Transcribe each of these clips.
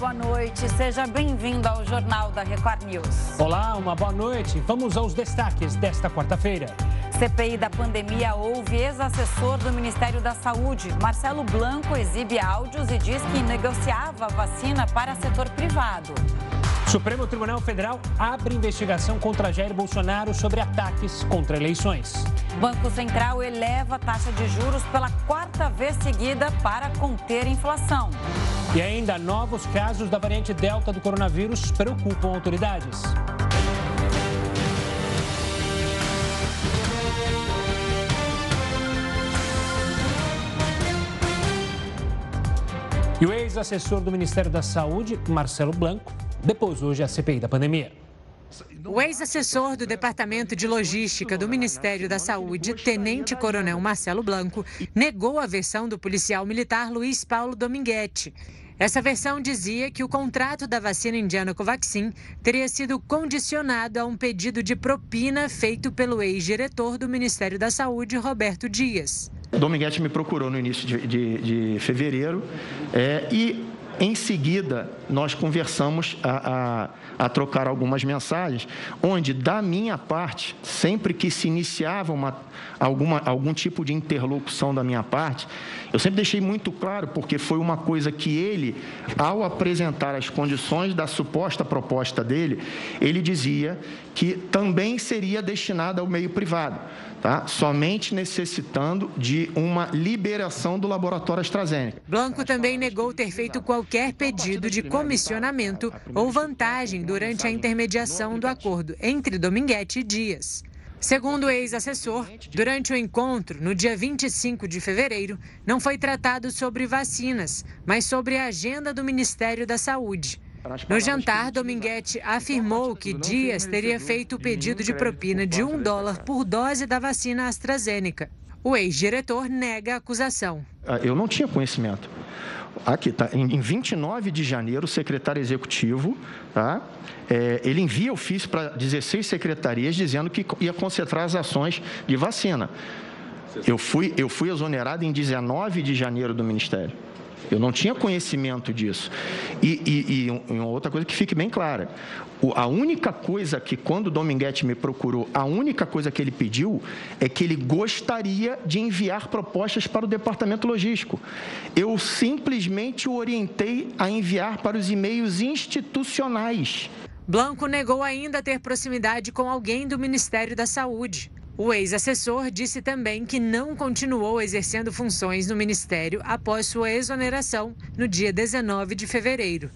boa noite. Seja bem-vindo ao Jornal da Record News. Olá, uma boa noite. Vamos aos destaques desta quarta-feira. CPI da pandemia houve ex-assessor do Ministério da Saúde. Marcelo Blanco exibe áudios e diz que negociava vacina para setor privado. Supremo Tribunal Federal abre investigação contra Jair Bolsonaro sobre ataques contra eleições. Banco Central eleva a taxa de juros pela quarta vez seguida para conter inflação. E ainda novos casos da variante Delta do coronavírus preocupam autoridades. E o ex-assessor do Ministério da Saúde, Marcelo Blanco, depôs hoje a CPI da pandemia. O ex-assessor do Departamento de Logística do Ministério da Saúde, Tenente Coronel Marcelo Blanco, negou a versão do policial militar Luiz Paulo Dominguete. Essa versão dizia que o contrato da vacina indiana Covaxin teria sido condicionado a um pedido de propina feito pelo ex-diretor do Ministério da Saúde, Roberto Dias. Dominguete me procurou no início de, de, de fevereiro é, e em seguida, nós conversamos a, a, a, trocar algumas mensagens, onde, da minha parte, sempre que se iniciava uma, alguma, algum tipo de interlocução da minha parte, eu sempre deixei muito claro, porque foi uma coisa que ele, ao apresentar as condições da suposta proposta dele, ele dizia que também seria destinada ao meio privado tá? somente necessitando de uma liberação do laboratório AstraZeneca. Blanco também negou ter feito qualquer pedido de comissionamento ou vantagem durante a intermediação do acordo entre Dominguete e Dias. Segundo o ex-assessor, durante o encontro, no dia 25 de fevereiro, não foi tratado sobre vacinas, mas sobre a agenda do Ministério da Saúde. No jantar, Dominguete afirmou que Dias teria feito o pedido de propina de um dólar por dose da vacina AstraZeneca. O ex-diretor nega a acusação. Ah, eu não tinha conhecimento. Aqui está, em 29 de janeiro, o secretário executivo, tá? É, ele envia ofício para 16 secretarias dizendo que ia concentrar as ações de vacina. Eu fui, eu fui exonerado em 19 de janeiro do Ministério. Eu não tinha conhecimento disso. E, e, e uma outra coisa que fique bem clara: a única coisa que, quando o Dominguete me procurou, a única coisa que ele pediu é que ele gostaria de enviar propostas para o departamento logístico. Eu simplesmente o orientei a enviar para os e-mails institucionais. Blanco negou ainda ter proximidade com alguém do Ministério da Saúde. O ex-assessor disse também que não continuou exercendo funções no ministério após sua exoneração no dia 19 de fevereiro.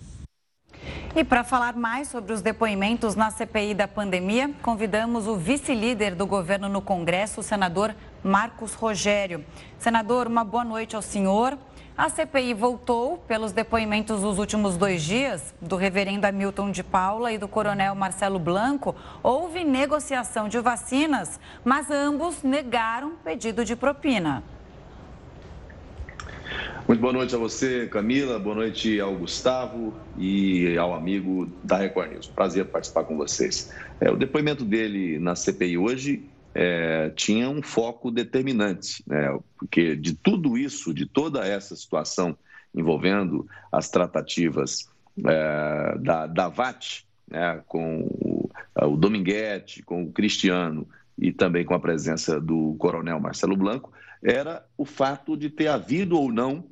E para falar mais sobre os depoimentos na CPI da pandemia, convidamos o vice-líder do governo no Congresso, o senador Marcos Rogério. Senador, uma boa noite ao senhor. A CPI voltou pelos depoimentos dos últimos dois dias do reverendo Hamilton de Paula e do coronel Marcelo Blanco. Houve negociação de vacinas, mas ambos negaram pedido de propina. Muito boa noite a você, Camila. Boa noite ao Gustavo e ao amigo da Record News. Prazer participar com vocês. É, o depoimento dele na CPI hoje é, tinha um foco determinante, né? porque de tudo isso, de toda essa situação envolvendo as tratativas é, da, da VAT, né? com o, o Dominguete, com o Cristiano e também com a presença do coronel Marcelo Blanco, era o fato de ter havido ou não,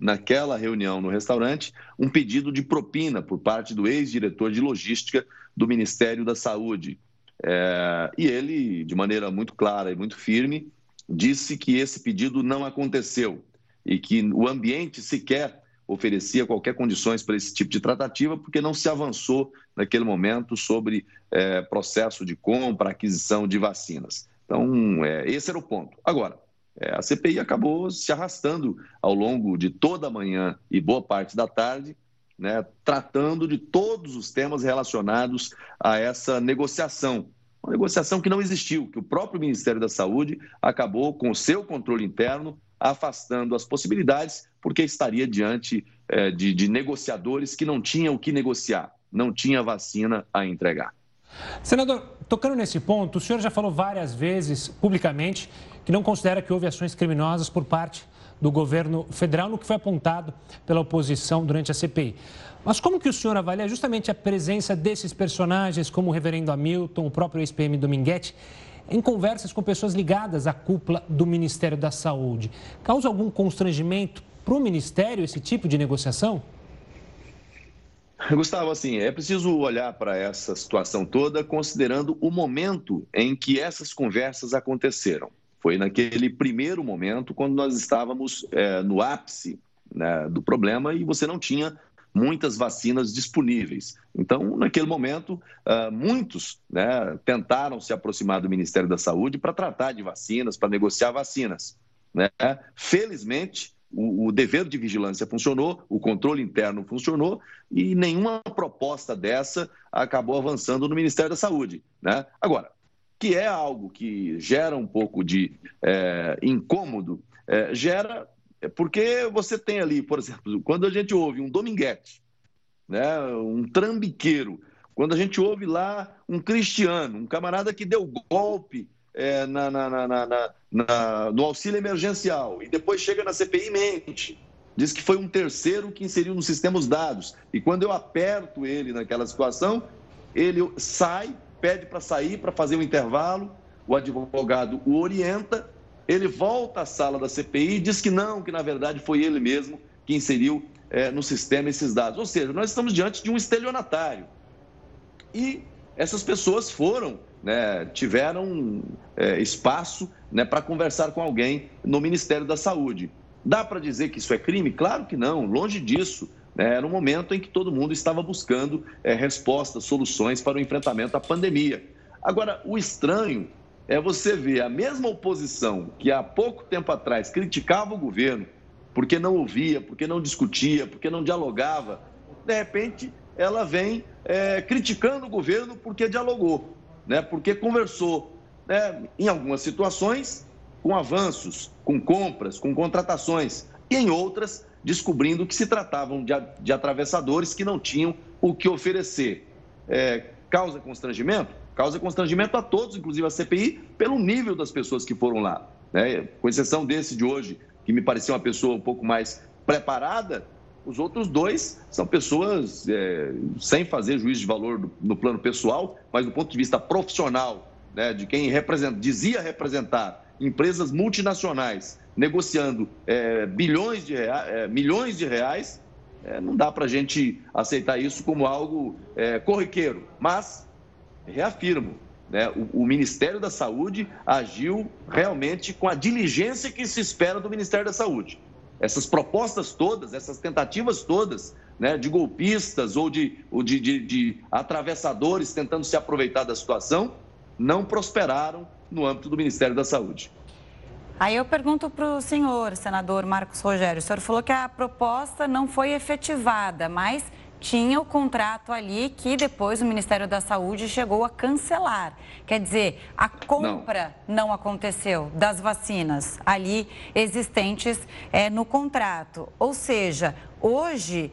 naquela reunião no restaurante, um pedido de propina por parte do ex-diretor de logística do Ministério da Saúde, é, e ele, de maneira muito clara e muito firme, disse que esse pedido não aconteceu e que o ambiente sequer oferecia qualquer condições para esse tipo de tratativa, porque não se avançou naquele momento sobre é, processo de compra, aquisição de vacinas. Então, é, esse era o ponto. Agora, é, a CPI acabou se arrastando ao longo de toda a manhã e boa parte da tarde, né, tratando de todos os temas relacionados a essa negociação. Uma negociação que não existiu, que o próprio Ministério da Saúde acabou, com o seu controle interno, afastando as possibilidades, porque estaria diante é, de, de negociadores que não tinham o que negociar, não tinha vacina a entregar. Senador, tocando nesse ponto, o senhor já falou várias vezes publicamente que não considera que houve ações criminosas por parte do governo federal no que foi apontado pela oposição durante a CPI. Mas como que o senhor avalia justamente a presença desses personagens, como o reverendo Hamilton, o próprio ex-PM Dominguete, em conversas com pessoas ligadas à cúpula do Ministério da Saúde? Causa algum constrangimento para o Ministério esse tipo de negociação? Gustavo, assim, é preciso olhar para essa situação toda considerando o momento em que essas conversas aconteceram. Foi naquele primeiro momento, quando nós estávamos é, no ápice né, do problema e você não tinha muitas vacinas disponíveis. Então, naquele momento, uh, muitos né, tentaram se aproximar do Ministério da Saúde para tratar de vacinas, para negociar vacinas. Né? Felizmente, o, o, dever de vigilância funcionou, o controle interno funcionou e nenhuma proposta dessa acabou avançando no Ministério da Saúde. Né? Agora, que é algo que gera um pouco de é, incômodo, é, gera é porque você tem ali, por exemplo, quando a gente ouve um Dominguete, né, um trambiqueiro, quando a gente ouve lá um cristiano, um camarada que deu golpe é, na, na, na, no auxílio emergencial e depois chega na CPI e mente, diz que foi um terceiro que inseriu no sistema os dados. E quando eu aperto ele naquela situação, ele sai, pede para sair, para fazer um intervalo, o advogado o orienta ele volta à sala da CPI e diz que não, que na verdade foi ele mesmo que inseriu é, no sistema esses dados. Ou seja, nós estamos diante de um estelionatário. E essas pessoas foram, né, tiveram é, espaço né, para conversar com alguém no Ministério da Saúde. Dá para dizer que isso é crime? Claro que não, longe disso. Né, era um momento em que todo mundo estava buscando é, respostas, soluções para o enfrentamento à pandemia. Agora, o estranho é você ver a mesma oposição que há pouco tempo atrás criticava o governo porque não ouvia, porque não discutia, porque não dialogava, de repente ela vem é, criticando o governo porque dialogou, né? porque conversou. Né? Em algumas situações, com avanços, com compras, com contratações, e em outras, descobrindo que se tratavam de, de atravessadores que não tinham o que oferecer. É, causa constrangimento? Causa constrangimento a todos, inclusive a CPI, pelo nível das pessoas que foram lá. Né? Com exceção desse de hoje, que me parecia uma pessoa um pouco mais preparada, os outros dois são pessoas é, sem fazer juízo de valor no plano pessoal, mas do ponto de vista profissional, né, de quem dizia representar empresas multinacionais negociando é, bilhões de é, milhões de reais, é, não dá para a gente aceitar isso como algo é, corriqueiro. Mas reafirmo, né, o, o, Ministério da Saúde agiu realmente com a diligência que se espera do Ministério da Saúde. Essas propostas todas, essas tentativas todas, né, de golpistas ou, de, ou de, de, de atravessadores tentando se aproveitar da situação, não prosperaram no âmbito do Ministério da Saúde. Aí eu pergunto para o senhor, senador Marcos Rogério, o senhor falou que a proposta não foi efetivada, mas tinha o contrato ali que depois o Ministério da Saúde chegou a cancelar. Quer dizer, a compra não, não aconteceu das vacinas ali existentes é, no contrato. Ou seja, hoje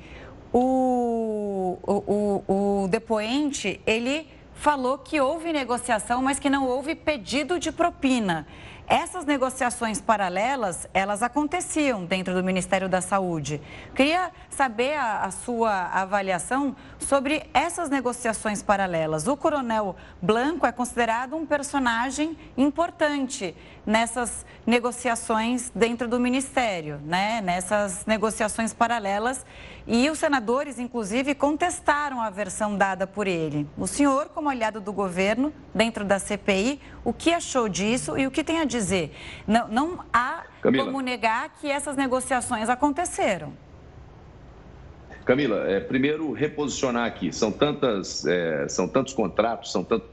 o, o, o, o depoente ele falou que houve negociação, mas que não houve pedido de propina. Essas negociações paralelas, elas aconteciam dentro do Ministério da Saúde. Queria saber a, a, sua avaliação sobre essas negociações paralelas. O Coronel Blanco é considerado um personagem importante nessas negociações dentro do Ministério, né? nessas negociações paralelas. E os senadores, inclusive, contestaram a versão dada por ele. O senhor, como aliado do governo, dentro da CPI, o que achou disso e o que tem a dizer? Não, não há Camila. como negar que essas negociações aconteceram. Camila, é, primeiro reposicionar aqui. São, tantas, é, são tantos contratos, são tanto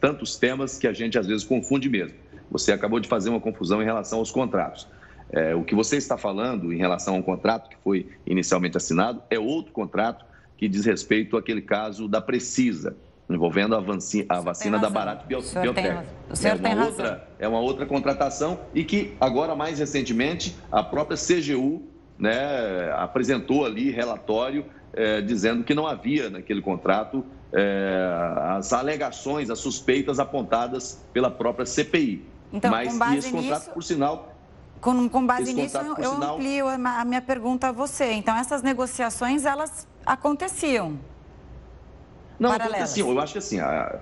tantos temas que a gente às vezes confunde mesmo. Você acabou de fazer uma confusão em relação aos contratos. É, o que você está falando em relação ao contrato que foi inicialmente assinado é outro contrato que diz respeito àquele caso da Precisa, envolvendo a, vacina, a vacina da Barato Biotech. É, uma outra, é uma outra contratação e que agora, mais recentemente, a própria CGU né, apresentou ali relatório é, dizendo que não havia naquele contrato é, as alegações, as suspeitas apontadas pela própria CPI. Então, Mas com base esse contrato, nisso... por sinal, Com, com base nisso, eu sinal... amplio a minha pergunta a você. Então, essas negociações, elas aconteciam? Não, assim, eu acho que assim, a,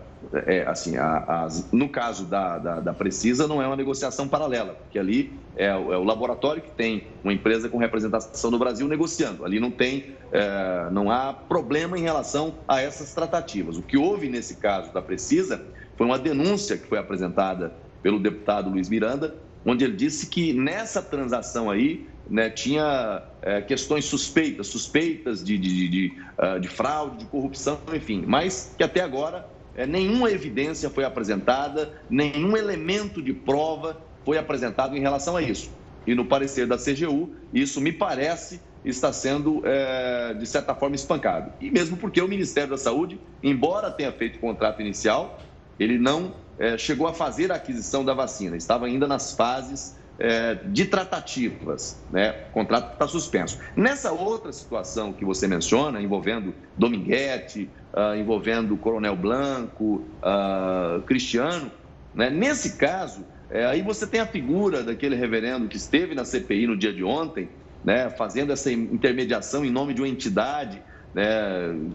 é, assim a, no caso da, da, da, Precisa, não é uma negociação paralela, porque ali é, é, o laboratório que tem uma empresa com representação no Brasil negociando. Ali não tem, é, não há problema em relação a essas tratativas. O que houve nesse caso da Precisa foi uma denúncia que foi apresentada pelo deputado Luiz Miranda, onde ele disse que nessa transação aí né, tinha é, questões suspeitas, suspeitas de, de, de, uh, de, fraude, de corrupção, enfim, mas que até agora é, nenhuma evidência foi apresentada, nenhum elemento de prova foi apresentado em relação a isso. E no parecer da CGU, isso me parece está sendo, é, de certa forma, espancado. E mesmo porque o Ministério da Saúde, embora tenha feito o contrato inicial, ele não é, chegou a fazer a aquisição da vacina, estava ainda nas fases é, de tratativas, né? O contrato está suspenso. Nessa outra situação que você menciona, envolvendo Dominguete, uh, envolvendo Coronel Blanco, uh, Cristiano, né? nesse caso, é, aí você tem a figura daquele reverendo que esteve na CPI no dia de ontem, né? fazendo essa intermediação em nome de uma entidade né?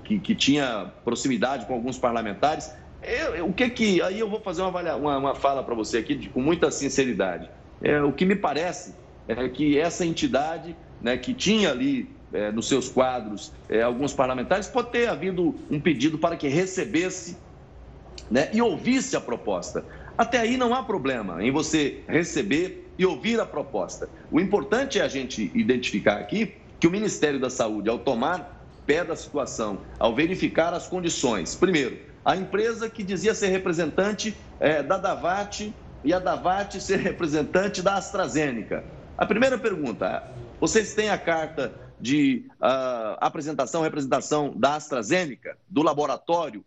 que, que tinha proximidade com alguns parlamentares. Eu, o que que. Aí eu vou fazer uma, uma, uma fala para você aqui de, com muita sinceridade. É, o que me parece é que essa entidade, né, que tinha ali é, nos seus quadros é, alguns parlamentares, pode ter havido um pedido para que recebesse né, e ouvisse a proposta. Até aí não há problema em você receber e ouvir a proposta. O importante é a gente identificar aqui que o Ministério da Saúde, ao tomar pé da situação, ao verificar as condições, primeiro, a empresa que dizia ser representante é, da Davat e a Davat ser representante da AstraZeneca. A primeira pergunta: vocês têm a carta de uh, apresentação, representação da AstraZeneca, do laboratório?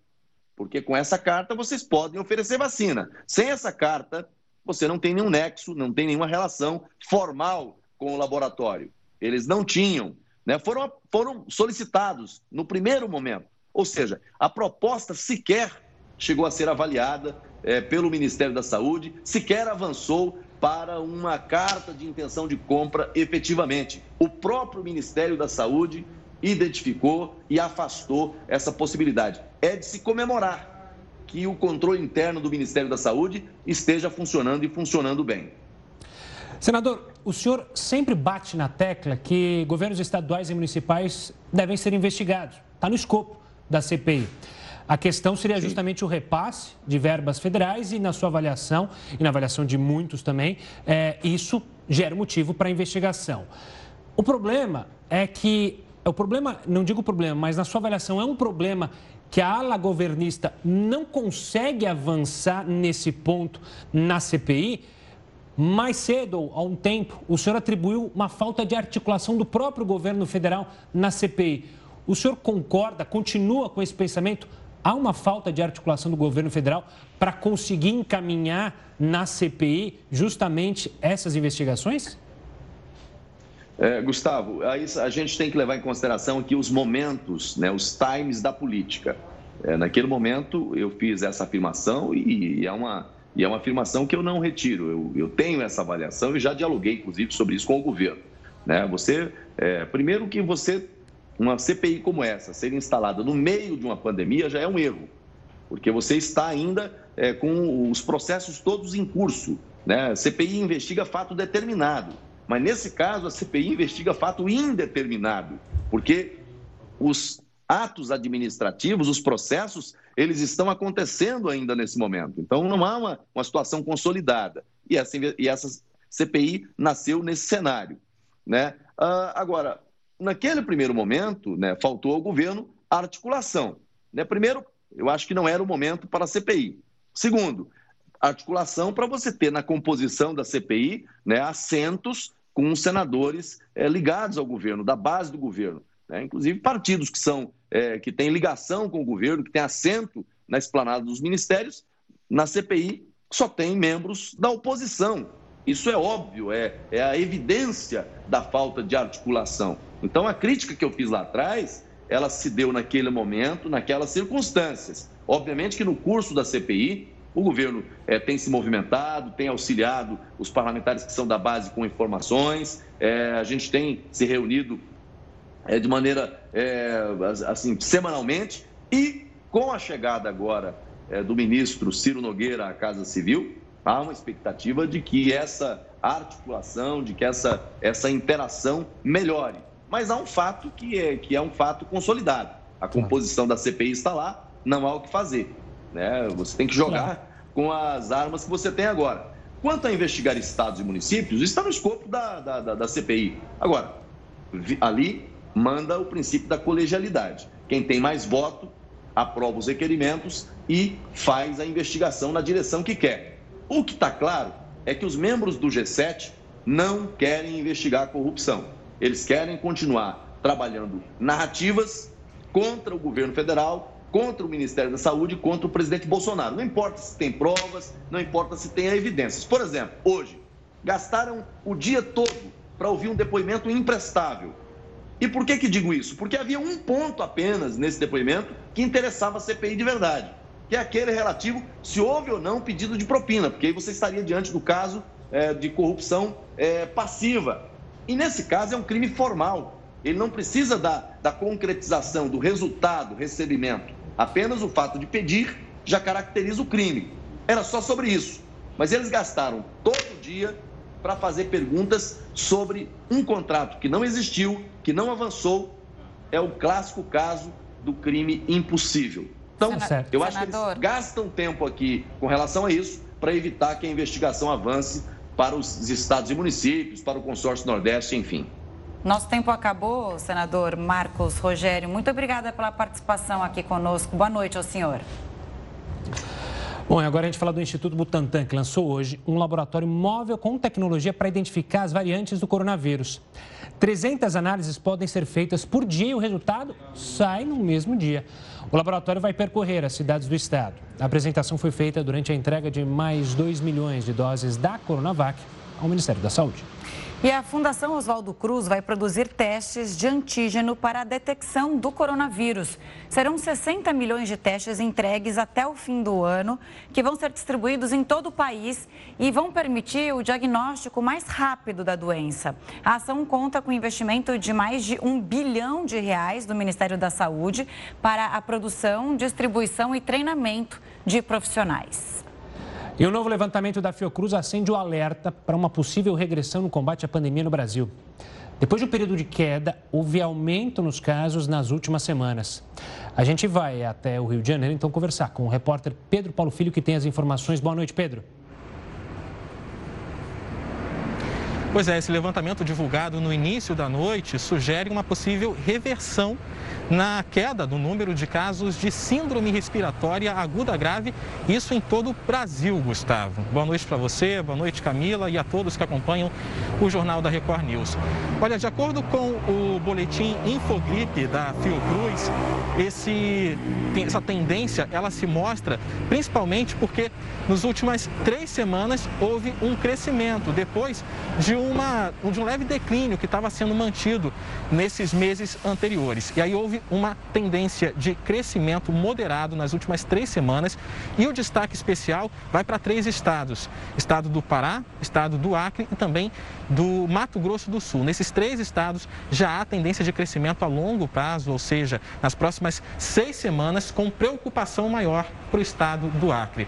Porque com essa carta vocês podem oferecer vacina. Sem essa carta, você não tem nenhum nexo, não tem nenhuma relação formal com o laboratório. Eles não tinham, né? foram, foram solicitados no primeiro momento. Ou seja, a proposta sequer chegou a ser avaliada é, pelo Ministério da Saúde, sequer avançou para uma carta de intenção de compra efetivamente. O próprio Ministério da Saúde identificou e afastou essa possibilidade. É de se comemorar que o controle interno do Ministério da Saúde esteja funcionando e funcionando bem. Senador, o senhor sempre bate na tecla que governos estaduais e municipais devem ser investigados. Está no escopo da CPI. A questão seria justamente o repasse de verbas federais e, na sua avaliação, e na avaliação de muitos também, é, isso gera motivo para investigação. O problema é que. O problema, não digo problema, mas na sua avaliação, é um problema que a ala governista não consegue avançar nesse ponto na CPI. Mais cedo, há um tempo, o senhor atribuiu uma falta de articulação do próprio governo federal na CPI. O senhor concorda, continua com esse pensamento? Há uma falta de articulação do governo federal para conseguir encaminhar na CPI justamente essas investigações? É, Gustavo, a gente tem que levar em consideração aqui os momentos, né, os times da política. É, naquele momento eu fiz essa afirmação e, e, é uma, e é uma afirmação que eu não retiro. Eu, eu tenho essa avaliação e já dialoguei, inclusive, sobre isso com o governo. Né? Você, é, primeiro que você uma CPI como essa ser instalada no meio de uma pandemia já é um erro, porque você está ainda é, com os processos todos em curso. Né? A CPI investiga fato determinado, mas nesse caso a CPI investiga fato indeterminado, porque os atos administrativos, os processos, eles estão acontecendo ainda nesse momento. Então não há uma, uma situação consolidada. E essa, e essa CPI nasceu nesse cenário. Né? Ah, agora, naquele primeiro momento, né, faltou ao governo articulação. Né? Primeiro, eu acho que não era o momento para a CPI. Segundo, articulação para você ter na composição da CPI né, assentos com senadores é, ligados ao governo, da base do governo. Né? Inclusive partidos que são é, que têm ligação com o governo, que têm assento na esplanada dos ministérios, na CPI só tem membros da oposição. Isso é óbvio, é, é a evidência da falta de articulação. Então, a crítica que eu fiz lá atrás, ela se deu naquele momento, naquelas circunstâncias. Obviamente que no curso da CPI, O governo é, tem se movimentado, tem auxiliado os parlamentares que são da base com informações, é, a gente tem se reunido é, de maneira assim semanalmente e com a chegada agora do ministro Ciro Nogueira à Casa Civil, há uma expectativa de que essa articulação, de que essa, essa interação melhore. Mas há um fato que é, que é um fato consolidado. A composição da CPI está lá, não há o que fazer. Né? Você tem que jogar com as armas que você tem agora. Quanto a investigar estados e municípios, está no escopo da, da, da, da CPI. Agora, ali manda o princípio da colegialidade. Quem tem mais voto aprova os requerimentos e faz a investigação na direção que quer. O que está claro é que os membros do G7 não querem investigar a corrupção. Eles querem continuar trabalhando narrativas contra o governo federal, contra o Ministério da Saúde, contra o presidente Bolsonaro. Não importa se tem provas, não importa se tem evidências. Por exemplo, hoje, gastaram o dia todo para ouvir um depoimento imprestável. E por que, que digo isso? Porque havia um ponto apenas nesse depoimento que interessava a CPI de verdade que é aquele relativo se houve ou não pedido de propina, porque aí você estaria diante do caso é, de corrupção é, passiva. E nesse caso é um crime formal. Ele não precisa da, da concretização do resultado, recebimento. Apenas o fato de pedir já caracteriza o crime. Era só sobre isso. Mas eles gastaram todo dia para fazer perguntas sobre um contrato que não existiu, que não avançou. É o clássico caso do crime impossível. Então, eu acho que eles gastam tempo aqui com relação a isso para evitar que a investigação avance para os estados e municípios, para o consórcio Nordeste, enfim. Nosso tempo acabou, senador Marcos Rogério. Muito obrigada pela participação aqui conosco. Boa noite ao senhor. Bom, e agora a gente fala do Instituto Butantan, que lançou hoje um laboratório móvel com tecnologia para identificar as variantes do coronavírus. 300 análises podem ser feitas por dia e o resultado sai no mesmo dia. O laboratório vai percorrer as cidades do estado. A apresentação foi feita durante a entrega de mais 2 milhões de doses da Coronavac ao Ministério da Saúde. E a Fundação Oswaldo Cruz vai produzir testes de antígeno para a detecção do coronavírus. Serão 60 milhões de testes entregues até o fim do ano, que vão ser distribuídos em todo o país e vão permitir o diagnóstico mais rápido da doença. A ação conta com investimento de mais de um bilhão de reais do Ministério da Saúde para a produção, distribuição e treinamento de profissionais. E o novo levantamento da Fiocruz acende o alerta para uma possível regressão no combate à pandemia no Brasil. Depois de um período de queda, houve aumento nos casos nas últimas semanas. A gente vai até o Rio de Janeiro, então, conversar com o repórter Pedro Paulo Filho, que tem as informações. Boa noite, Pedro. Pois é, esse levantamento divulgado no início da noite sugere uma possível reversão na queda do número de casos de síndrome respiratória aguda grave, isso em todo o Brasil, Gustavo. Boa noite para você, boa noite Camila e a todos que acompanham o Jornal da Record News. Olha, de acordo com o boletim Infogripe da Fiocruz, esse, essa tendência ela se mostra principalmente porque nas últimas três semanas houve um crescimento depois de, uma, de um leve declínio que estava sendo mantido nesses meses anteriores. E aí houve uma tendência de crescimento moderado nas últimas três semanas e o destaque especial vai para três estados: estado do Pará, estado do Acre e também do Mato Grosso do Sul. Nesses três estados já há tendência de crescimento a longo prazo, ou seja, nas próximas seis semanas, com preocupação maior para o estado do Acre.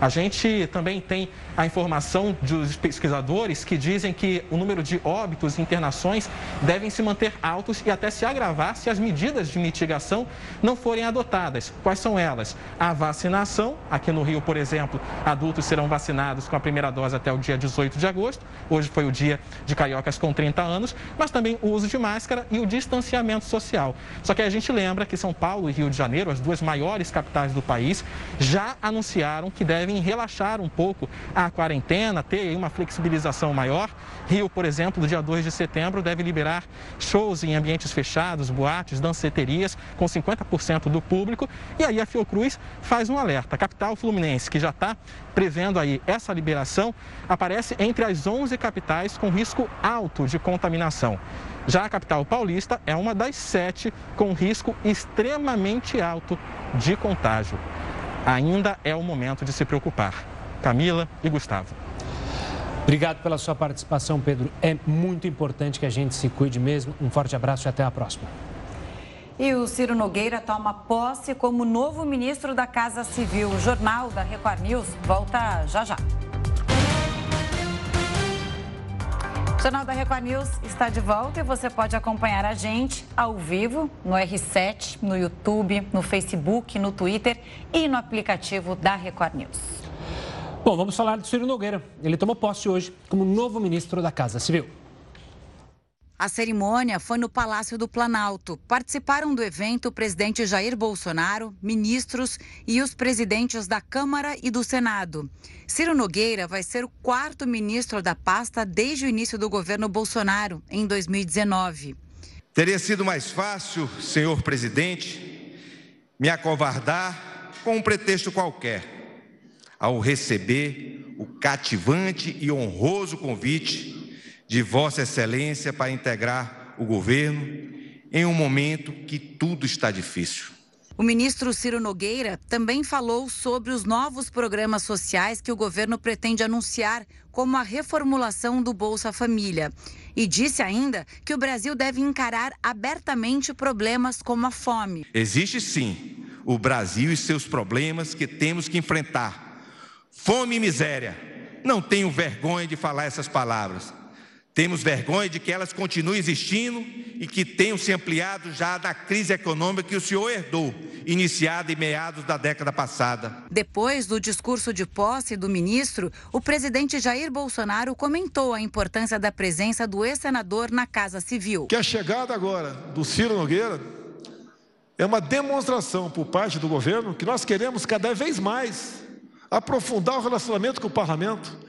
A gente também tem a informação dos pesquisadores que dizem que o número de óbitos e internações devem se manter altos e até se agravar se as medidas de mitigação não forem adotadas. Quais são elas? A vacinação, aqui no Rio, por exemplo, adultos serão vacinados com a primeira dose até o dia 18 de agosto. Hoje foi o dia de cariocas com 30 anos, mas também o uso de máscara e o distanciamento social. Só que a gente lembra que São Paulo e Rio de Janeiro, as duas maiores capitais do país, já anunciaram que devem devem relaxar um pouco a quarentena, ter uma flexibilização maior. Rio, por exemplo, do dia 2 de setembro, deve liberar shows em ambientes fechados, boates, danceterias, com 50% do público. E aí a Fiocruz faz um alerta. A capital fluminense, que já está prevendo aí essa liberação, aparece entre as 11 capitais com risco alto de contaminação. Já a capital paulista é uma das sete com risco extremamente alto de contágio. Ainda é o momento de se preocupar. Camila e Gustavo. Obrigado pela sua participação, Pedro. É muito importante que a gente se cuide mesmo. Um forte abraço e até a próxima. E o Ciro Nogueira toma posse como novo ministro da Casa Civil. O Jornal da Record News volta já já. O Jornal da Record News está de volta e você pode acompanhar a gente ao vivo no R7, no YouTube, no Facebook, no Twitter e no aplicativo da Record News. Bom, vamos falar de Ciro Nogueira. Ele tomou posse hoje como novo ministro da Casa Civil. A cerimônia foi no Palácio do Planalto. Participaram do evento o presidente Jair Bolsonaro, ministros e os presidentes da Câmara e do Senado. Ciro Nogueira vai ser o quarto ministro da pasta desde o início do governo Bolsonaro, em 2019. Teria sido mais fácil, senhor presidente, me acovardar com um pretexto qualquer, ao receber o cativante e honroso convite de Vossa Excelência para integrar o governo em um momento que tudo está difícil. O ministro Ciro Nogueira também falou sobre os novos programas sociais que o governo pretende anunciar, como a reformulação do Bolsa Família. E disse ainda que o Brasil deve encarar abertamente problemas como a fome. Existe sim o Brasil e seus problemas que temos que enfrentar. Fome e miséria. Não tenho vergonha de falar essas palavras. Temos vergonha de que elas continuem existindo e que tenham se ampliado já da crise econômica que o senhor herdou, iniciada em meados da década passada. Depois do discurso de posse do ministro, o presidente Jair Bolsonaro comentou a importância da presença do ex-senador na Casa Civil. Que a chegada agora do Ciro Nogueira é uma demonstração por parte do governo que nós queremos cada vez mais aprofundar o relacionamento com o parlamento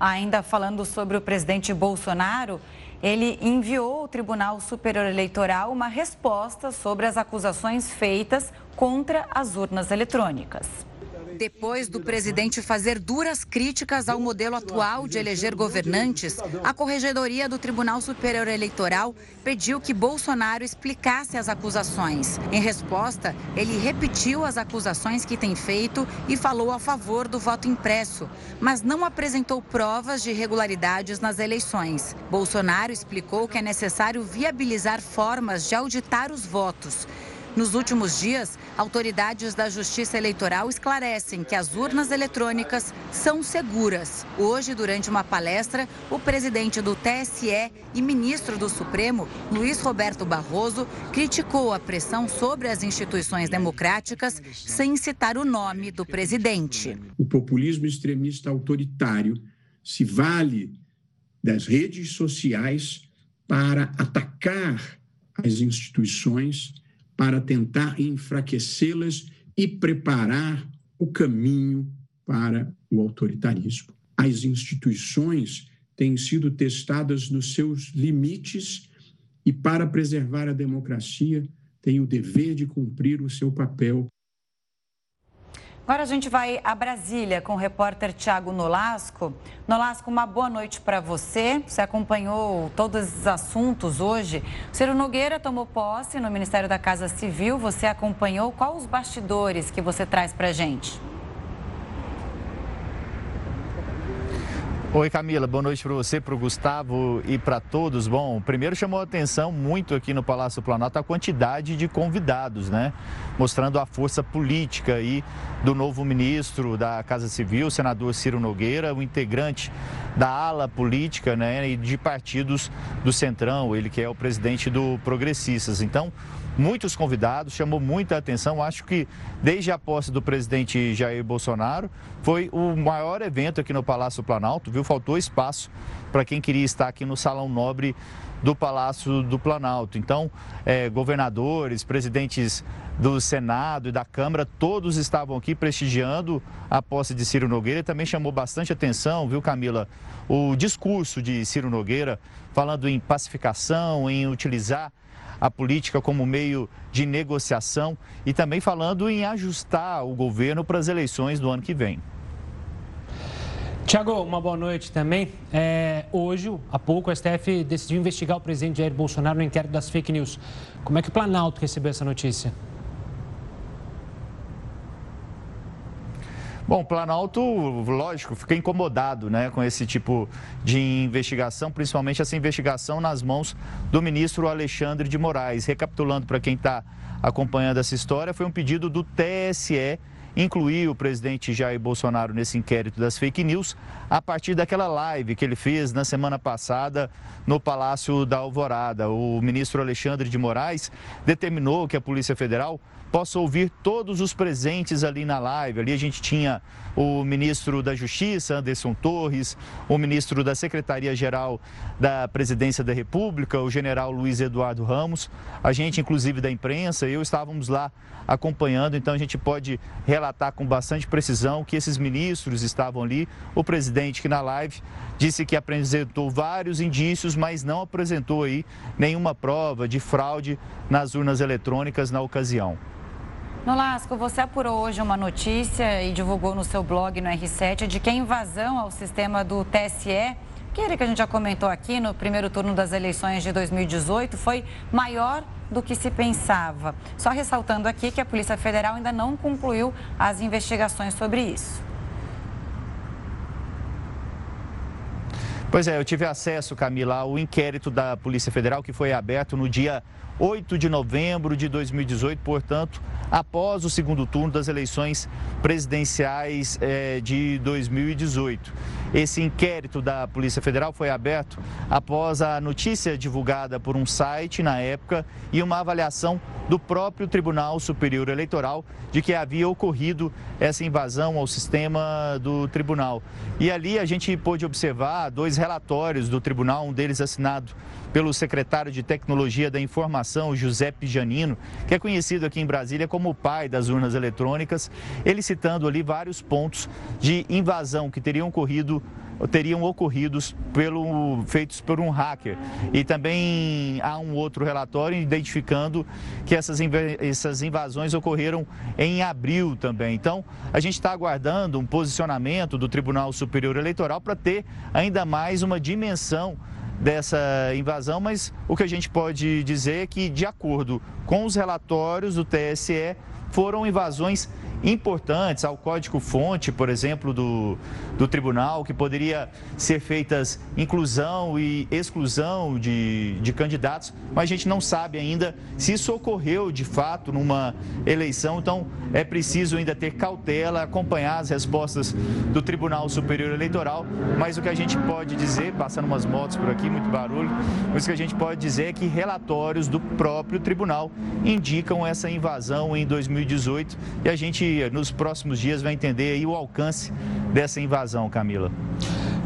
Ainda falando sobre o presidente Bolsonaro, ele enviou ao Tribunal Superior Eleitoral uma resposta sobre as acusações feitas contra as urnas eletrônicas. Depois do presidente fazer duras críticas ao modelo atual de eleger governantes, a Corregedoria do Tribunal Superior Eleitoral pediu que Bolsonaro explicasse as acusações. Em resposta, ele repetiu as acusações que tem feito e falou a favor do voto impresso, mas não apresentou provas de irregularidades nas eleições. Bolsonaro explicou que é necessário viabilizar formas de auditar os votos. Nos últimos dias, autoridades da Justiça Eleitoral esclarecem que as urnas eletrônicas são seguras. Hoje, durante uma palestra, o presidente do TSE e ministro do Supremo, Luiz Roberto Barroso, criticou a pressão sobre as instituições democráticas sem citar o nome do presidente. O populismo extremista autoritário se vale das redes sociais para atacar as instituições para tentar enfraquecê-las e preparar o caminho para o autoritarismo. As instituições têm sido testadas nos seus limites e, para preservar a democracia, têm o dever de cumprir o seu papel Agora a gente vai a Brasília com o repórter Tiago Nolasco. Nolasco, uma boa noite para você. Você acompanhou todos os assuntos hoje. Ciro Nogueira tomou posse no Ministério da Casa Civil. Você acompanhou. Quais os bastidores que você traz para a gente? Oi Camila, boa noite para você, para o Gustavo e para todos. Bom, primeiro chamou a atenção muito aqui no Palácio Planalto a quantidade de convidados, né? Mostrando a força política aí do novo ministro da Casa Civil, senador Ciro Nogueira, o integrante da ala política, né? E de partidos do Centrão, ele que é o presidente do Progressistas. Então, muitos convidados, chamou muita atenção. Acho que desde a posse do presidente Jair Bolsonaro foi o maior evento aqui no Palácio Planalto, viu? Faltou espaço para quem queria estar aqui no Salão Nobre do Palácio do Planalto. Então, é, governadores, presidentes do Senado e da Câmara, todos estavam aqui prestigiando a posse de Ciro Nogueira também chamou bastante atenção, viu, Camila, o discurso de Ciro Nogueira falando em pacificação, em utilizar a política como meio de negociação e também falando em ajustar o governo para as eleições do ano que vem. Tiago, uma boa noite também. É, hoje, há pouco, o STF decidiu investigar o presidente Jair Bolsonaro no inquérito das fake news. Como é que o Planalto recebeu essa notícia? Bom, Planalto, lógico, fica incomodado né, com esse tipo de investigação, principalmente essa investigação nas mãos do ministro Alexandre de Moraes. Recapitulando para quem está acompanhando essa história, foi um pedido do TSE incluir o presidente Jair Bolsonaro nesse inquérito das fake news a partir daquela live que ele fez na semana passada no Palácio da Alvorada. O ministro Alexandre de Moraes determinou que a Polícia Federal possa ouvir todos os presentes ali na live. Ali a gente tinha o ministro da Justiça, Anderson Torres, o ministro da Secretaria-Geral da Presidência da República, o general Luiz Eduardo Ramos, a gente, inclusive da imprensa, eu estávamos lá acompanhando, então a gente pode relatar com bastante precisão que esses ministros estavam ali. O presidente que na live disse que apresentou vários indícios, mas não apresentou aí nenhuma prova de fraude nas urnas eletrônicas na ocasião. Nolasco, você apurou hoje uma notícia e divulgou no seu blog no R7 de que a invasão ao sistema do TSE, que era que a gente já comentou aqui no primeiro turno das eleições de 2018, foi maior do que se pensava. Só ressaltando aqui que a Polícia Federal ainda não concluiu as investigações sobre isso. Pois é, eu tive acesso, Camila, ao inquérito da Polícia Federal que foi aberto no dia 8 de novembro de 2018, portanto, após o segundo turno das eleições presidenciais eh, de 2018. Esse inquérito da Polícia Federal foi aberto após a notícia divulgada por um site na época e uma avaliação do próprio Tribunal Superior Eleitoral de que havia ocorrido essa invasão ao sistema do tribunal. E ali a gente pôde observar dois relatórios do tribunal, um deles assinado pelo secretário de Tecnologia da Informação, José Pijanino, que é conhecido aqui em Brasília como o pai das urnas eletrônicas, ele citando ali vários pontos de invasão que teriam ocorrido teriam ocorridos pelo, feitos por um hacker. E também há um outro relatório identificando que essas, essas invasões ocorreram em abril também. Então, a gente está aguardando um posicionamento do Tribunal Superior Eleitoral para ter ainda mais uma dimensão dessa invasão, mas o que a gente pode dizer é que, de acordo com os relatórios do TSE, foram invasões importantes ao código-fonte, por exemplo, do, do tribunal, que poderia ser feitas inclusão e exclusão de, de candidatos, mas a gente não sabe ainda se isso ocorreu de fato numa eleição, então é preciso ainda ter cautela, acompanhar as respostas do Tribunal Superior Eleitoral, mas o que a gente pode dizer, passando umas motos por aqui, muito barulho, mas o que a gente pode dizer é que relatórios do próprio tribunal indicam essa invasão em 2018 e a gente nos próximos dias vai entender aí o alcance dessa invasão, Camila.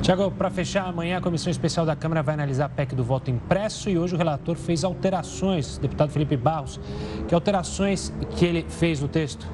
Tiago, para fechar, amanhã a Comissão Especial da Câmara vai analisar a PEC do voto impresso e hoje o relator fez alterações, deputado Felipe Barros, que alterações que ele fez no texto?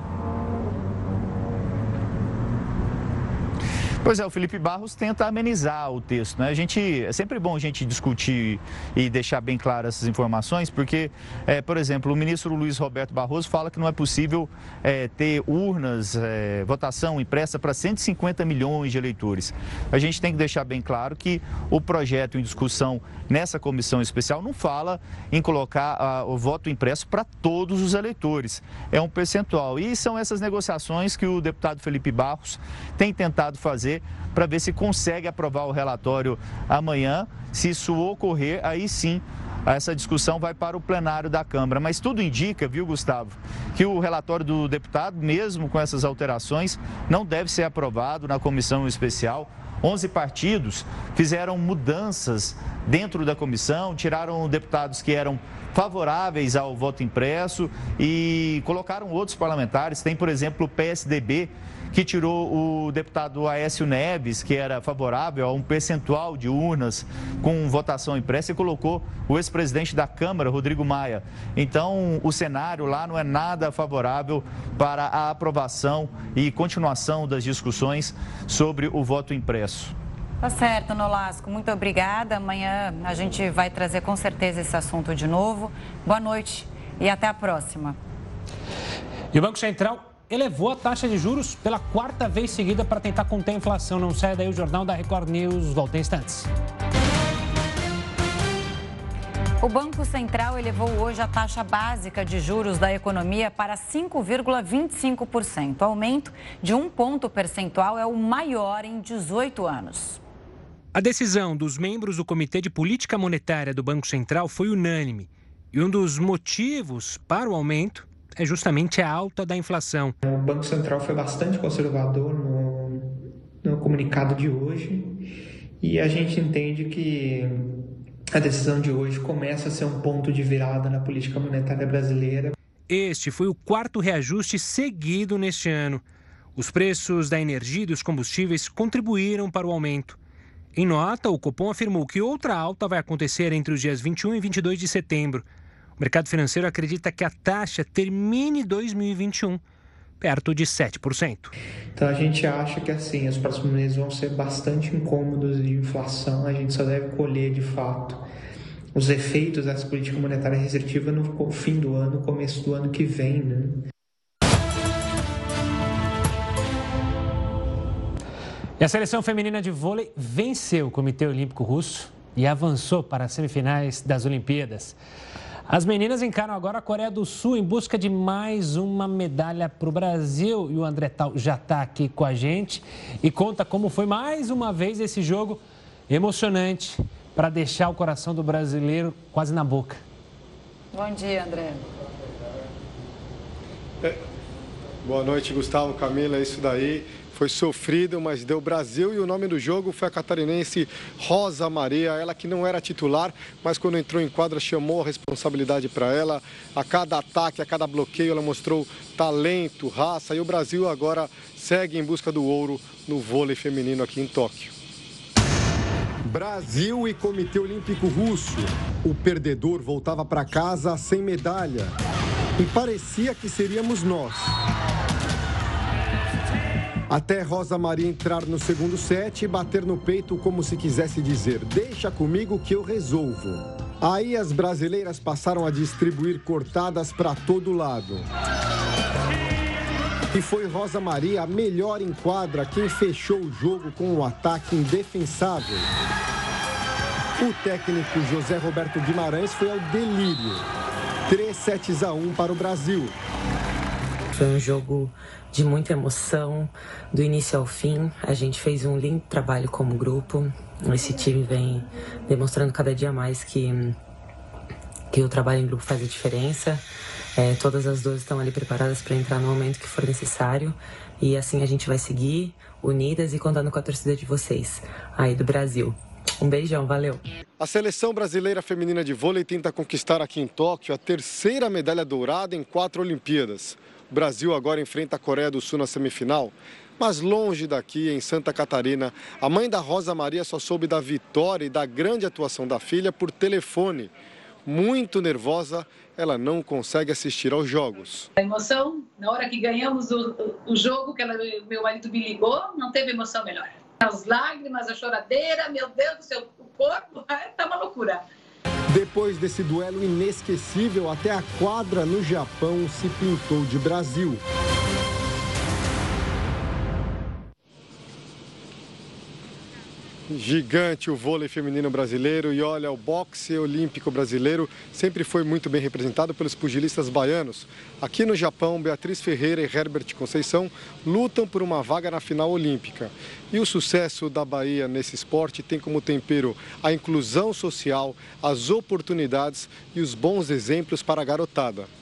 Pois é, o Felipe Barros tenta amenizar o texto, né? A gente, é sempre bom a gente discutir e deixar bem claras essas informações, porque, é, por exemplo, o ministro Luiz Roberto Barroso fala que não é possível é, ter urnas, é, votação impressa para 150 milhões de eleitores. A gente tem que deixar bem claro que o projeto em discussão nessa comissão especial não fala em colocar a, o voto impresso para todos os eleitores. É um percentual. E são essas negociações que o deputado Felipe Barros tem tentado fazer fazer para ver se consegue aprovar o relatório amanhã. Se isso ocorrer, aí sim essa discussão vai para o plenário da Câmara. Mas tudo indica, viu, Gustavo, que o relatório do deputado, mesmo com essas alterações, não deve ser aprovado na comissão especial. 11 partidos fizeram mudanças dentro da comissão, tiraram deputados que eram favoráveis ao voto impresso e colocaram outros parlamentares. Tem, por exemplo, o PSDB que tirou o deputado Aécio Neves, que era favorável a um percentual de urnas com votação impressa, e colocou o ex-presidente da Câmara, Rodrigo Maia. Então, o cenário lá não é nada favorável para a aprovação e continuação das discussões sobre o voto impresso. Tá certo, Nolasco. Muito obrigada. Amanhã a gente vai trazer com certeza esse assunto de novo. Boa noite e até a próxima. E o Banco Central elevou a taxa de juros pela quarta vez seguida para tentar conter a inflação. Não sai daí o Jornal da Record News. Volta em instantes. O Banco Central elevou hoje a taxa básica de juros da economia para 5,25%. O aumento de um ponto percentual é o maior em 18 anos. A decisão dos membros do Comitê de Política Monetária do Banco Central foi unânime. E um dos motivos para o aumento é justamente a alta da inflação. O Banco Central foi bastante conservador no, no comunicado de hoje e a gente entende que a decisão de hoje começa a ser um ponto de virada na política monetária brasileira. Este foi o quarto reajuste seguido neste ano. Os preços da energia e dos combustíveis contribuíram para o aumento. Em nota, o Copom afirmou que outra alta vai acontecer entre os dias 21 e 22 de setembro. O mercado financeiro acredita que a taxa termine 2021 perto de 7%. Então a gente acha que assim, os próximos meses vão ser bastante incômodos de inflação, a gente só deve colher de fato os efeitos dessa política monetária restritiva no fim do ano, começo do ano que vem, né? E a seleção feminina de vôlei venceu o Comitê Olímpico Russo e avançou para as semifinais das Olimpíadas. As meninas encaram agora a Coreia do Sul em busca de mais uma medalha para o Brasil. E o André Tal já está aqui com a gente e conta como foi mais uma vez esse jogo emocionante para deixar o coração do brasileiro quase na boca. Bom dia, André. É. Boa noite, Gustavo, Camila, é isso daí foi sofrido, mas deu Brasil e o nome do jogo foi a catarinense Rosa Maria, ela que não era titular, mas quando entrou em quadra chamou a responsabilidade para ela. A cada ataque, a cada bloqueio, ela mostrou talento, raça e o Brasil agora segue em busca do ouro no vôlei feminino aqui em Tóquio. Brasil e Comitê Olímpico Russo. O perdedor voltava para casa sem medalha. E parecia que seríamos nós. Até Rosa Maria entrar no segundo set e bater no peito como se quisesse dizer: Deixa comigo que eu resolvo. Aí as brasileiras passaram a distribuir cortadas para todo lado. E foi Rosa Maria a melhor em quadra quem fechou o jogo com um ataque indefensável. O técnico José Roberto Guimarães foi ao delírio. 3 sets a 1 para o Brasil. Foi um jogo de muita emoção, do início ao fim. A gente fez um lindo trabalho como grupo. Esse time vem demonstrando cada dia mais que, que o trabalho em grupo faz a diferença. É, todas as duas estão ali preparadas para entrar no momento que for necessário. E assim a gente vai seguir, unidas e contando com a torcida de vocês, aí do Brasil. Um beijão, valeu. A seleção brasileira feminina de vôlei tenta conquistar aqui em Tóquio a terceira medalha dourada em quatro Olimpíadas. O Brasil agora enfrenta a Coreia do Sul na semifinal. Mas longe daqui, em Santa Catarina, a mãe da Rosa Maria só soube da vitória e da grande atuação da filha por telefone. Muito nervosa, ela não consegue assistir aos jogos. A emoção, na hora que ganhamos o, o jogo, que ela, meu marido me ligou, não teve emoção melhor. As lágrimas, a choradeira, meu Deus do céu, o corpo, tá uma loucura. Depois desse duelo inesquecível, até a quadra no Japão se pintou de Brasil. Gigante o vôlei feminino brasileiro e olha, o boxe olímpico brasileiro sempre foi muito bem representado pelos pugilistas baianos. Aqui no Japão, Beatriz Ferreira e Herbert Conceição lutam por uma vaga na final olímpica. E o sucesso da Bahia nesse esporte tem como tempero a inclusão social, as oportunidades e os bons exemplos para a garotada.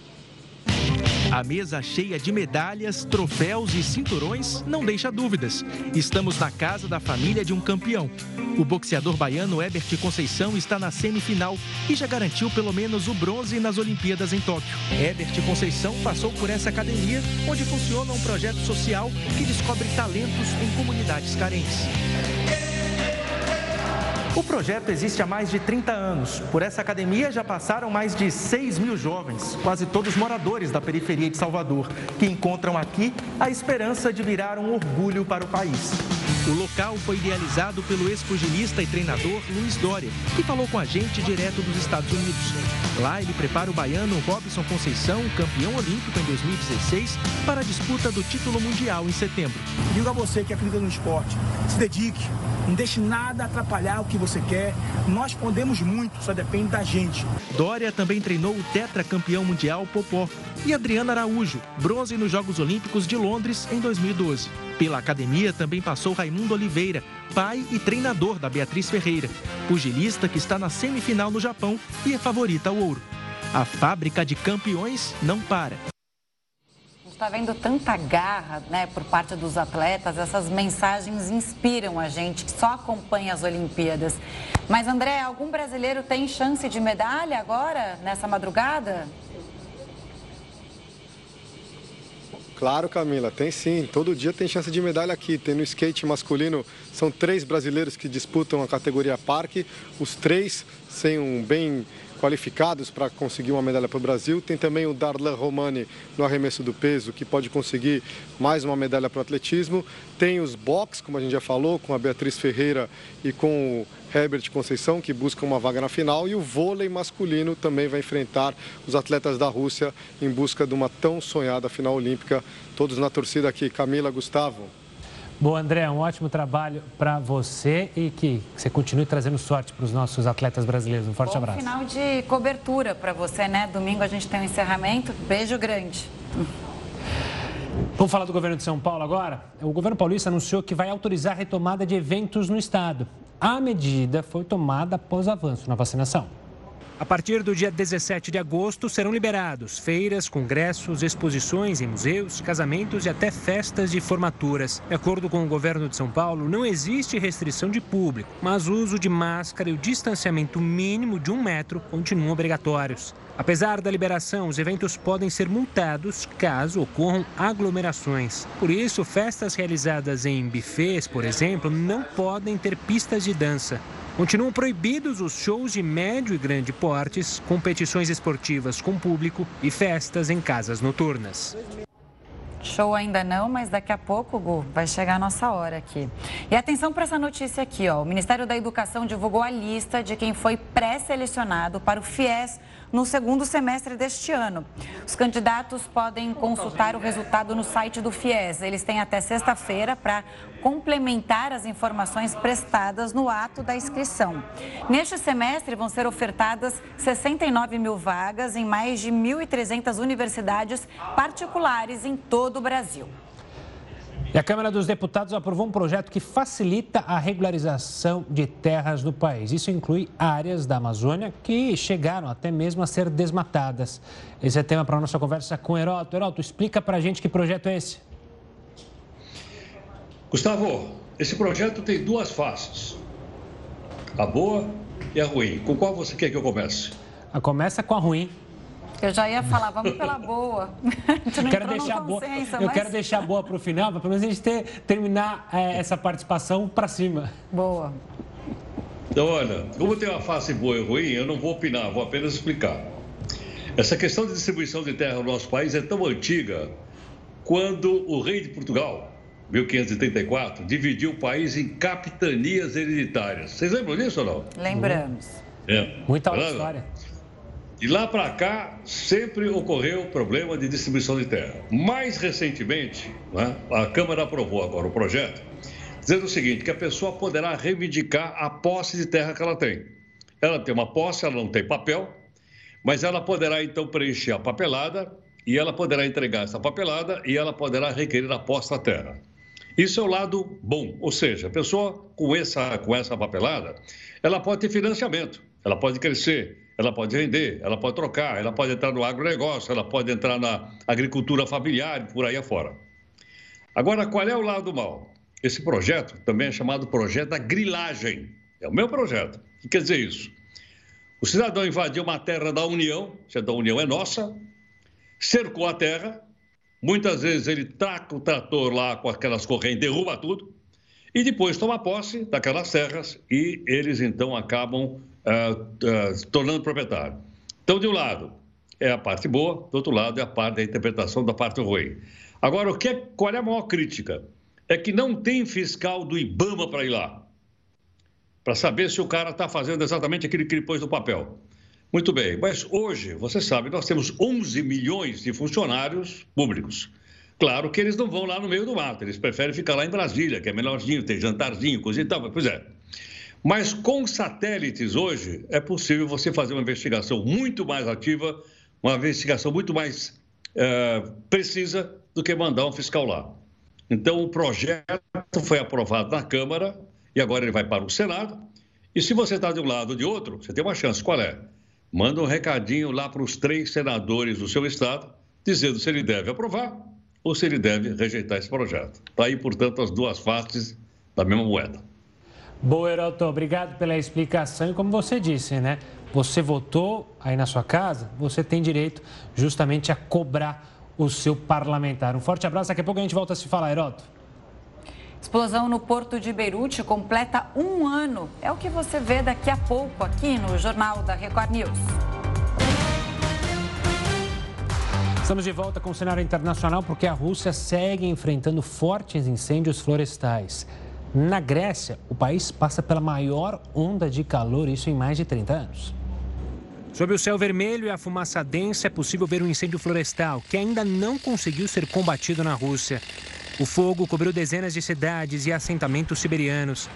A mesa cheia de medalhas, troféus e cinturões não deixa dúvidas. Estamos na casa da família de um campeão. O boxeador baiano Ebert Conceição está na semifinal e já garantiu pelo menos o bronze nas Olimpíadas em Tóquio. Ebert Conceição passou por essa academia, onde funciona um projeto social que descobre talentos em comunidades carentes. O projeto existe há mais de 30 anos. Por essa academia já passaram mais de 6 mil jovens, quase todos moradores da periferia de Salvador, que encontram aqui a esperança de virar um orgulho para o país. O local foi idealizado pelo ex-pugilista e treinador Luiz Dória, que falou com a gente direto dos Estados Unidos. Lá ele prepara o baiano Robson Conceição, campeão olímpico em 2016, para a disputa do título mundial em setembro. Digo a você que acredita no esporte, se dedique, não deixe nada atrapalhar o que você quer. Nós podemos muito, só depende da gente. Dória também treinou o tetracampeão mundial Popó e Adriana Araújo, bronze nos Jogos Olímpicos de Londres em 2012. Pela academia também passou Raimundo Oliveira, pai e treinador da Beatriz Ferreira, pugilista que está na semifinal no Japão e é favorita ao ouro. A fábrica de campeões não para. Está vendo tanta garra né, por parte dos atletas, essas mensagens inspiram a gente que só acompanha as Olimpíadas. Mas, André, algum brasileiro tem chance de medalha agora, nessa madrugada? Claro, Camila, tem sim. Todo dia tem chance de medalha aqui. Tem no skate masculino, são três brasileiros que disputam a categoria parque. Os três sem um bem qualificados para conseguir uma medalha para o Brasil. Tem também o Darlan Romani no arremesso do peso, que pode conseguir mais uma medalha para o atletismo. Tem os box, como a gente já falou, com a Beatriz Ferreira e com o Herbert Conceição, que buscam uma vaga na final. E o vôlei masculino também vai enfrentar os atletas da Rússia em busca de uma tão sonhada final olímpica. Todos na torcida aqui. Camila, Gustavo. Bom, André, um ótimo trabalho para você e que você continue trazendo sorte para os nossos atletas brasileiros. Um forte Bom abraço. final de cobertura para você, né? Domingo a gente tem um encerramento. Beijo grande. Vamos falar do governo de São Paulo agora? O governo paulista anunciou que vai autorizar a retomada de eventos no estado. A medida foi tomada após avanço na vacinação. A partir do dia 17 de agosto serão liberados feiras, congressos, exposições em museus, casamentos e até festas de formaturas. De acordo com o governo de São Paulo, não existe restrição de público, mas o uso de máscara e o distanciamento mínimo de um metro continuam obrigatórios. Apesar da liberação, os eventos podem ser multados caso ocorram aglomerações. Por isso, festas realizadas em bufês, por exemplo, não podem ter pistas de dança. Continuam proibidos os shows de médio e grande portes, competições esportivas com público e festas em casas noturnas. Show ainda não, mas daqui a pouco, Gu, vai chegar a nossa hora aqui. E atenção para essa notícia aqui, ó. O Ministério da Educação divulgou a lista de quem foi pré-selecionado para o FIES no segundo semestre deste ano. Os candidatos podem consultar o resultado no site do FIES. Eles têm até sexta-feira para complementar as informações prestadas no ato da inscrição. Neste semestre vão ser ofertadas 69 mil vagas em mais de 1.300 universidades particulares em todo o Brasil. E a Câmara dos Deputados aprovou um projeto que facilita a regularização de terras do país. Isso inclui áreas da Amazônia que chegaram até mesmo a ser desmatadas. Esse é tema para a nossa conversa com o Heroto. Heroto, explica para a gente que projeto é esse. Gustavo, esse projeto tem duas faces. A boa e a ruim. Com qual você quer que eu comece? A começa com a ruim. Eu já ia falar, vamos pela boa. A gente não quero deixar boa, eu mas- quero deixar boa para o final, para pelo menos a gente ter, terminar é, essa participação para cima. Boa. Então, olha, como tem uma face boa e ruim, eu não vou opinar, vou apenas explicar. Essa questão de distribuição de terra no nosso país é tão antiga quando o rei de Portugal, 1534, dividiu o país em capitanias hereditárias. Vocês lembram disso ou não? Lembramos. É. Muita história. De lá para cá, sempre ocorreu problema de distribuição de terra. Mais recentemente, né, a Câmara aprovou agora o projeto, dizendo o seguinte, que a pessoa poderá reivindicar a posse de terra que ela tem. Ela tem uma posse, ela não tem papel, mas ela poderá então preencher a papelada e ela poderá entregar essa papelada e ela poderá requerer a posse da terra. Isso é o lado bom, ou seja, a pessoa com essa, com essa papelada, ela pode ter financiamento, ela pode crescer, ela pode vender, ela pode trocar, ela pode entrar no agronegócio, ela pode entrar na agricultura familiar e por aí afora. Agora, qual é o lado mal? Esse projeto também é chamado projeto da grilagem. É o meu projeto. O que quer dizer isso? O cidadão invadiu uma terra da União, se a da União é nossa, cercou a terra, muitas vezes ele taca o trator lá com aquelas correntes, derruba tudo, e depois toma posse daquelas terras e eles então acabam se tornando proprietário. Então, de um lado é a parte boa, do outro lado é a parte da interpretação da parte ruim. Agora, o que é- qual é a maior crítica? é que não tem fiscal do IBAMA para ir lá, para saber se o cara está fazendo exatamente aquilo que ele pôs no papel. Muito bem, mas hoje, você sabe, nós temos 11 milhões de funcionários públicos. Claro que eles não vão lá no meio do mato, eles preferem ficar lá em Brasília, que é melhorzinho, tem jantarzinho, coisa e tal, pois é. Mas com satélites hoje é possível você fazer uma investigação muito mais ativa, uma investigação muito mais é, precisa do que mandar um fiscal lá. Então o projeto foi aprovado na Câmara e agora ele vai para o Senado. E se você está de um lado ou de outro, você tem uma chance. Qual é? manda um recadinho lá para os três senadores do seu estado, dizendo se ele deve aprovar ou se ele deve rejeitar esse projeto. Está aí, portanto, as duas faces da mesma moeda. Boa, Heroto, obrigado pela explicação. E como você disse, né? Você votou aí na sua casa, você tem direito justamente a cobrar o seu parlamentar. Um forte abraço, daqui a pouco a gente volta a se falar, Heroto. Explosão no porto de Beirute completa um ano. É o que você vê daqui a pouco aqui no Jornal da Record News. Estamos de volta com o cenário internacional porque a Rússia segue enfrentando fortes incêndios florestais. Na Grécia, o país passa pela maior onda de calor, isso em mais de 30 anos. Sob o céu vermelho e a fumaça densa, é possível ver um incêndio florestal que ainda não conseguiu ser combatido na Rússia. O fogo cobriu dezenas de cidades e assentamentos siberianos.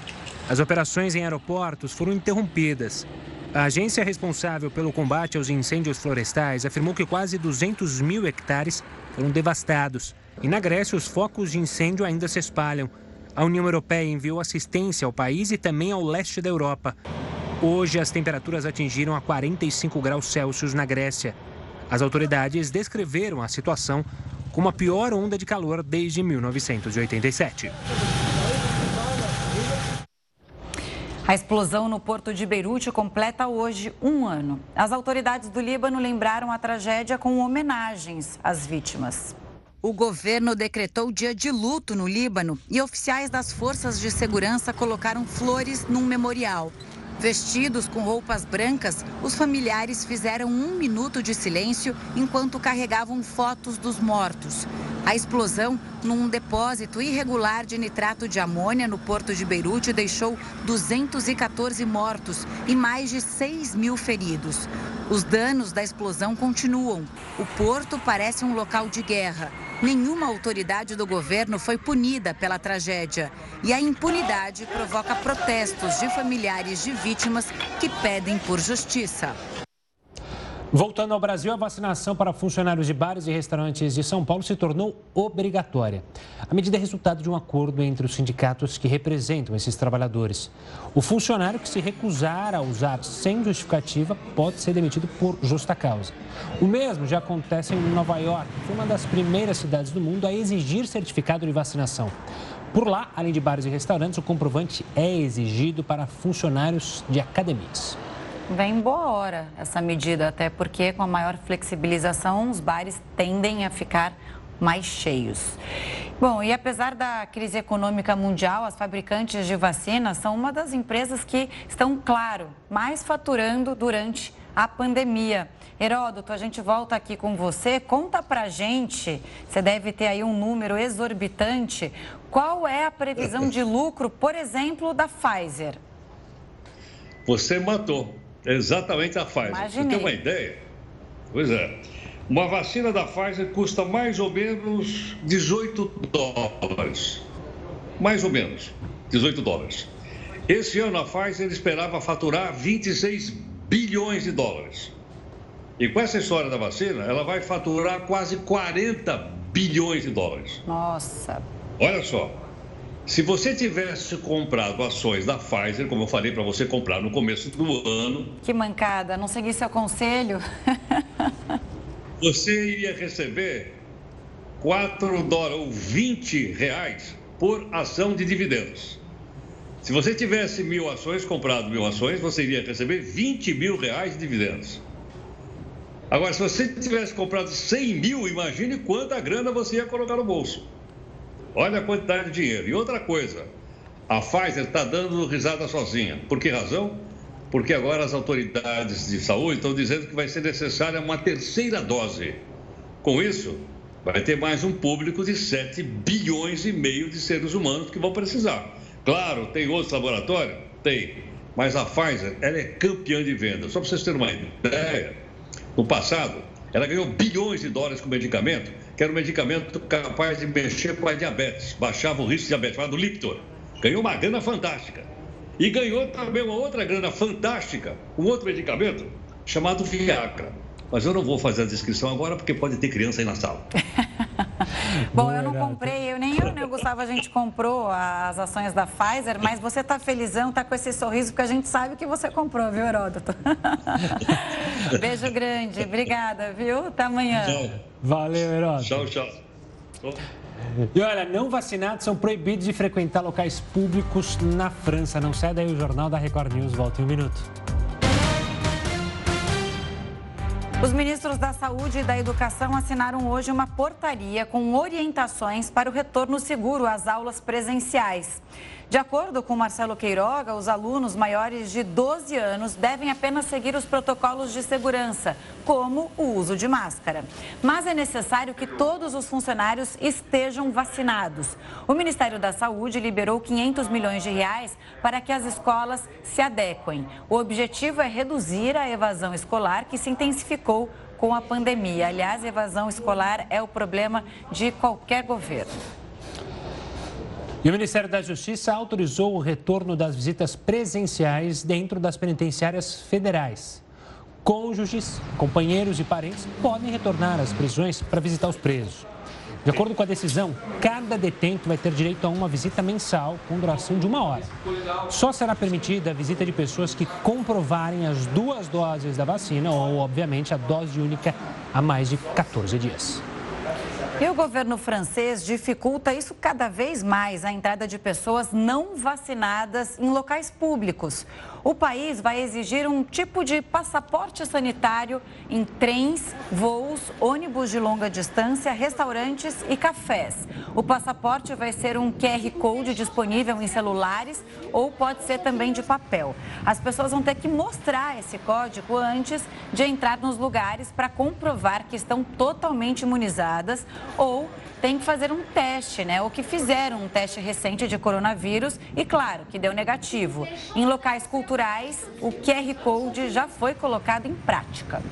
As operações em aeroportos foram interrompidas. A agência responsável pelo combate aos incêndios florestais afirmou que quase 200 mil hectares foram devastados. E na Grécia, os focos de incêndio ainda se espalham. A União Europeia enviou assistência ao país e também ao leste da Europa. Hoje, as temperaturas atingiram a 45 graus Celsius na Grécia. As autoridades descreveram a situação com uma pior onda de calor desde 1987. A explosão no porto de Beirute completa hoje um ano. As autoridades do Líbano lembraram a tragédia com homenagens às vítimas. O governo decretou dia de luto no Líbano e oficiais das forças de segurança colocaram flores num memorial. Vestidos com roupas brancas, os familiares fizeram um minuto de silêncio enquanto carregavam fotos dos mortos. A explosão num depósito irregular de nitrato de amônia no porto de Beirute deixou 214 mortos e mais de 6 mil feridos. Os danos da explosão continuam. O porto parece um local de guerra. Nenhuma autoridade do governo foi punida pela tragédia. E a impunidade provoca protestos de familiares de vítimas que pedem por justiça. Voltando ao Brasil, a vacinação para funcionários de bares e restaurantes de São Paulo se tornou obrigatória. A medida é resultado de um acordo entre os sindicatos que representam esses trabalhadores. O funcionário que se recusar a usar sem justificativa pode ser demitido por justa causa. O mesmo já acontece em Nova York, que foi uma das primeiras cidades do mundo a exigir certificado de vacinação. Por lá, além de bares e restaurantes, o comprovante é exigido para funcionários de academias. Vem boa hora essa medida, até porque com a maior flexibilização, os bares tendem a ficar mais cheios. Bom, e apesar da crise econômica mundial, as fabricantes de vacinas são uma das empresas que estão, claro, mais faturando durante a pandemia. Heródoto, a gente volta aqui com você. Conta pra gente, você deve ter aí um número exorbitante. Qual é a previsão de lucro, por exemplo, da Pfizer? Você matou. Exatamente a Pfizer. Imaginei. Você tem uma ideia? Pois é. Uma vacina da Pfizer custa mais ou menos 18 dólares. Mais ou menos 18 dólares. Esse ano a Pfizer esperava faturar 26 bilhões de dólares. E com essa história da vacina, ela vai faturar quase 40 bilhões de dólares. Nossa. Olha só. Se você tivesse comprado ações da Pfizer, como eu falei para você comprar no começo do ano. Que mancada, não segui seu conselho. você iria receber 4 dólares ou 20 reais por ação de dividendos. Se você tivesse mil ações, comprado mil ações, você iria receber 20 mil reais de dividendos. Agora, se você tivesse comprado 100 mil, imagine quanta grana você ia colocar no bolso. Olha a quantidade de dinheiro. E outra coisa, a Pfizer está dando risada sozinha. Por que razão? Porque agora as autoridades de saúde estão dizendo que vai ser necessária uma terceira dose. Com isso, vai ter mais um público de 7 bilhões e meio de seres humanos que vão precisar. Claro, tem outros laboratórios? Tem. Mas a Pfizer, ela é campeã de venda. Só para vocês terem uma ideia, no passado, ela ganhou bilhões de dólares com medicamento, que era um medicamento capaz de mexer com a diabetes, baixava o risco de diabetes, chamado Liptor. Ganhou uma grana fantástica. E ganhou também uma outra grana fantástica, um outro medicamento chamado Viagra. Mas eu não vou fazer a descrição agora porque pode ter criança aí na sala. Bom, eu não comprei, eu nem eu nem o Gustavo a gente comprou as ações da Pfizer, mas você está felizão, está com esse sorriso, porque a gente sabe que você comprou, viu, Heródoto? Beijo grande, obrigada, viu? Até amanhã. Tchau. Valeu, Heródoto. Tchau, tchau. E olha, não vacinados são proibidos de frequentar locais públicos na França. Não sai daí o Jornal da Record News. Volta em um minuto. Os ministros da Saúde e da Educação assinaram hoje uma portaria com orientações para o retorno seguro às aulas presenciais. De acordo com Marcelo Queiroga, os alunos maiores de 12 anos devem apenas seguir os protocolos de segurança, como o uso de máscara. Mas é necessário que todos os funcionários estejam vacinados. O Ministério da Saúde liberou 500 milhões de reais para que as escolas se adequem. O objetivo é reduzir a evasão escolar que se intensificou com a pandemia. Aliás, evasão escolar é o problema de qualquer governo. E o Ministério da Justiça autorizou o retorno das visitas presenciais dentro das penitenciárias federais. Cônjuges, companheiros e parentes podem retornar às prisões para visitar os presos. De acordo com a decisão, cada detento vai ter direito a uma visita mensal com duração de uma hora. Só será permitida a visita de pessoas que comprovarem as duas doses da vacina ou, obviamente, a dose única há mais de 14 dias. E o governo francês dificulta isso cada vez mais, a entrada de pessoas não vacinadas em locais públicos. O país vai exigir um tipo de passaporte sanitário em trens, voos, ônibus de longa distância, restaurantes e cafés. O passaporte vai ser um QR Code disponível em celulares ou pode ser também de papel. As pessoas vão ter que mostrar esse código antes de entrar nos lugares para comprovar que estão totalmente imunizadas ou tem que fazer um teste, né? Ou que fizeram um teste recente de coronavírus e, claro, que deu negativo. Em locais culturais, o QR Code já foi colocado em prática.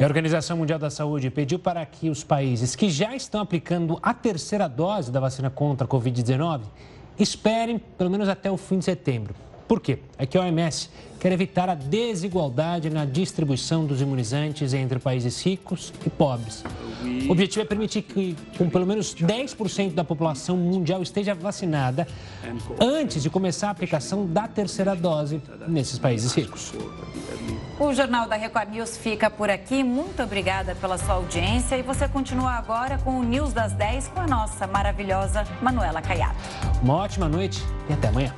A Organização Mundial da Saúde pediu para que os países que já estão aplicando a terceira dose da vacina contra a Covid-19 esperem pelo menos até o fim de setembro. Por quê? É que a OMS quer evitar a desigualdade na distribuição dos imunizantes entre países ricos e pobres. O objetivo é permitir que com pelo menos 10% da população mundial esteja vacinada antes de começar a aplicação da terceira dose nesses países ricos. O Jornal da Record News fica por aqui. Muito obrigada pela sua audiência e você continua agora com o News das 10 com a nossa maravilhosa Manuela Caiado. Uma ótima noite e até amanhã.